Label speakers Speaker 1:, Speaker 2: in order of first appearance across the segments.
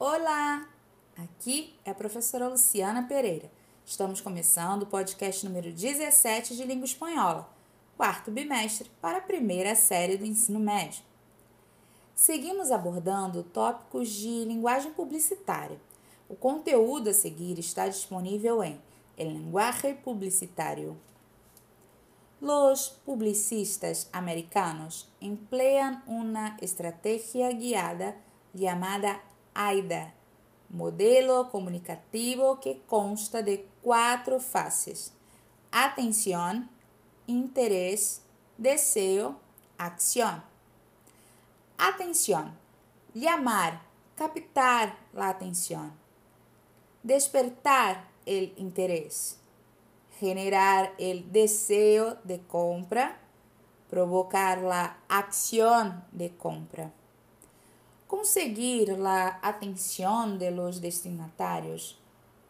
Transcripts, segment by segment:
Speaker 1: Olá! Aqui é a professora Luciana Pereira. Estamos começando o podcast número 17 de língua espanhola, quarto bimestre para a primeira série do ensino médio. Seguimos abordando tópicos de linguagem publicitária. O conteúdo a seguir está disponível em El lenguaje publicitario. Los publicistas americanos emplean una estrategia guiada llamada AIDA, modelo comunicativo que consta de cuatro fases: atención, interés, deseo, acción. Atención, llamar, captar la atención. Despertar el interés. Generar el deseo de compra. Provocar la acción de compra. Conseguir la atención de los destinatarios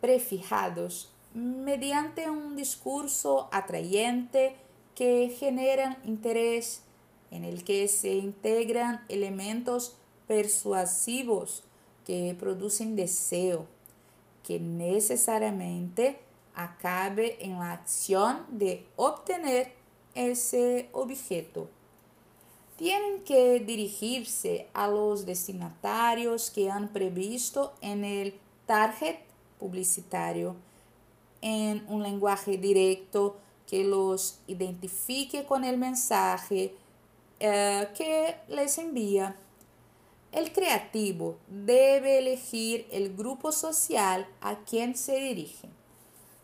Speaker 1: prefijados mediante un discurso atrayente que generan interés, en el que se integran elementos persuasivos que producen deseo, que necesariamente acabe en la acción de obtener ese objeto tienen que dirigirse a los destinatarios que han previsto en el target publicitario en un lenguaje directo que los identifique con el mensaje eh, que les envía. El creativo debe elegir el grupo social a quien se dirige,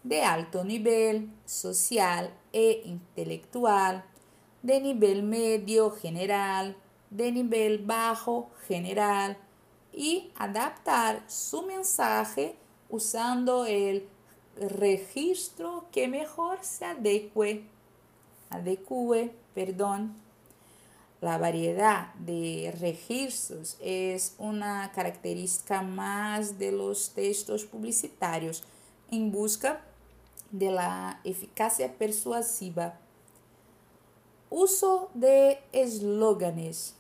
Speaker 1: de alto nivel social e intelectual de nivel medio general, de nivel bajo general y adaptar su mensaje usando el registro que mejor se adecue, adecue, perdón. La variedad de registros es una característica más de los textos publicitarios en busca de la eficacia persuasiva Uso de eslóganes.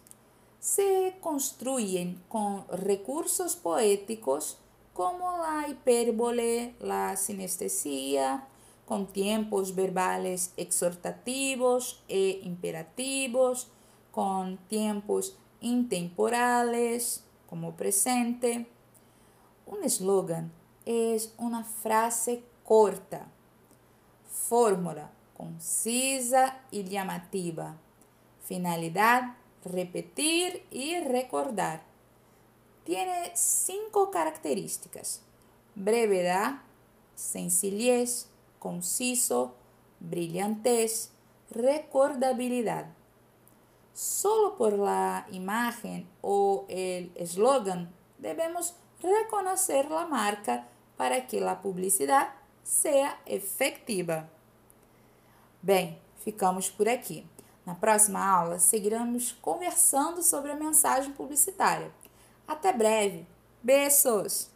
Speaker 1: Se construyen con recursos poéticos como la hipérbole, la sinestesia, con tiempos verbales exhortativos e imperativos, con tiempos intemporales como presente. Un eslogan es una frase corta, fórmula concisa y llamativa. Finalidad, repetir y recordar. Tiene cinco características. Brevedad, sencillez, conciso, brillantez, recordabilidad. Solo por la imagen o el eslogan debemos reconocer la marca para que la publicidad sea efectiva. Bem, ficamos por aqui. Na próxima aula, seguiremos conversando sobre a mensagem publicitária. Até breve. Beijos!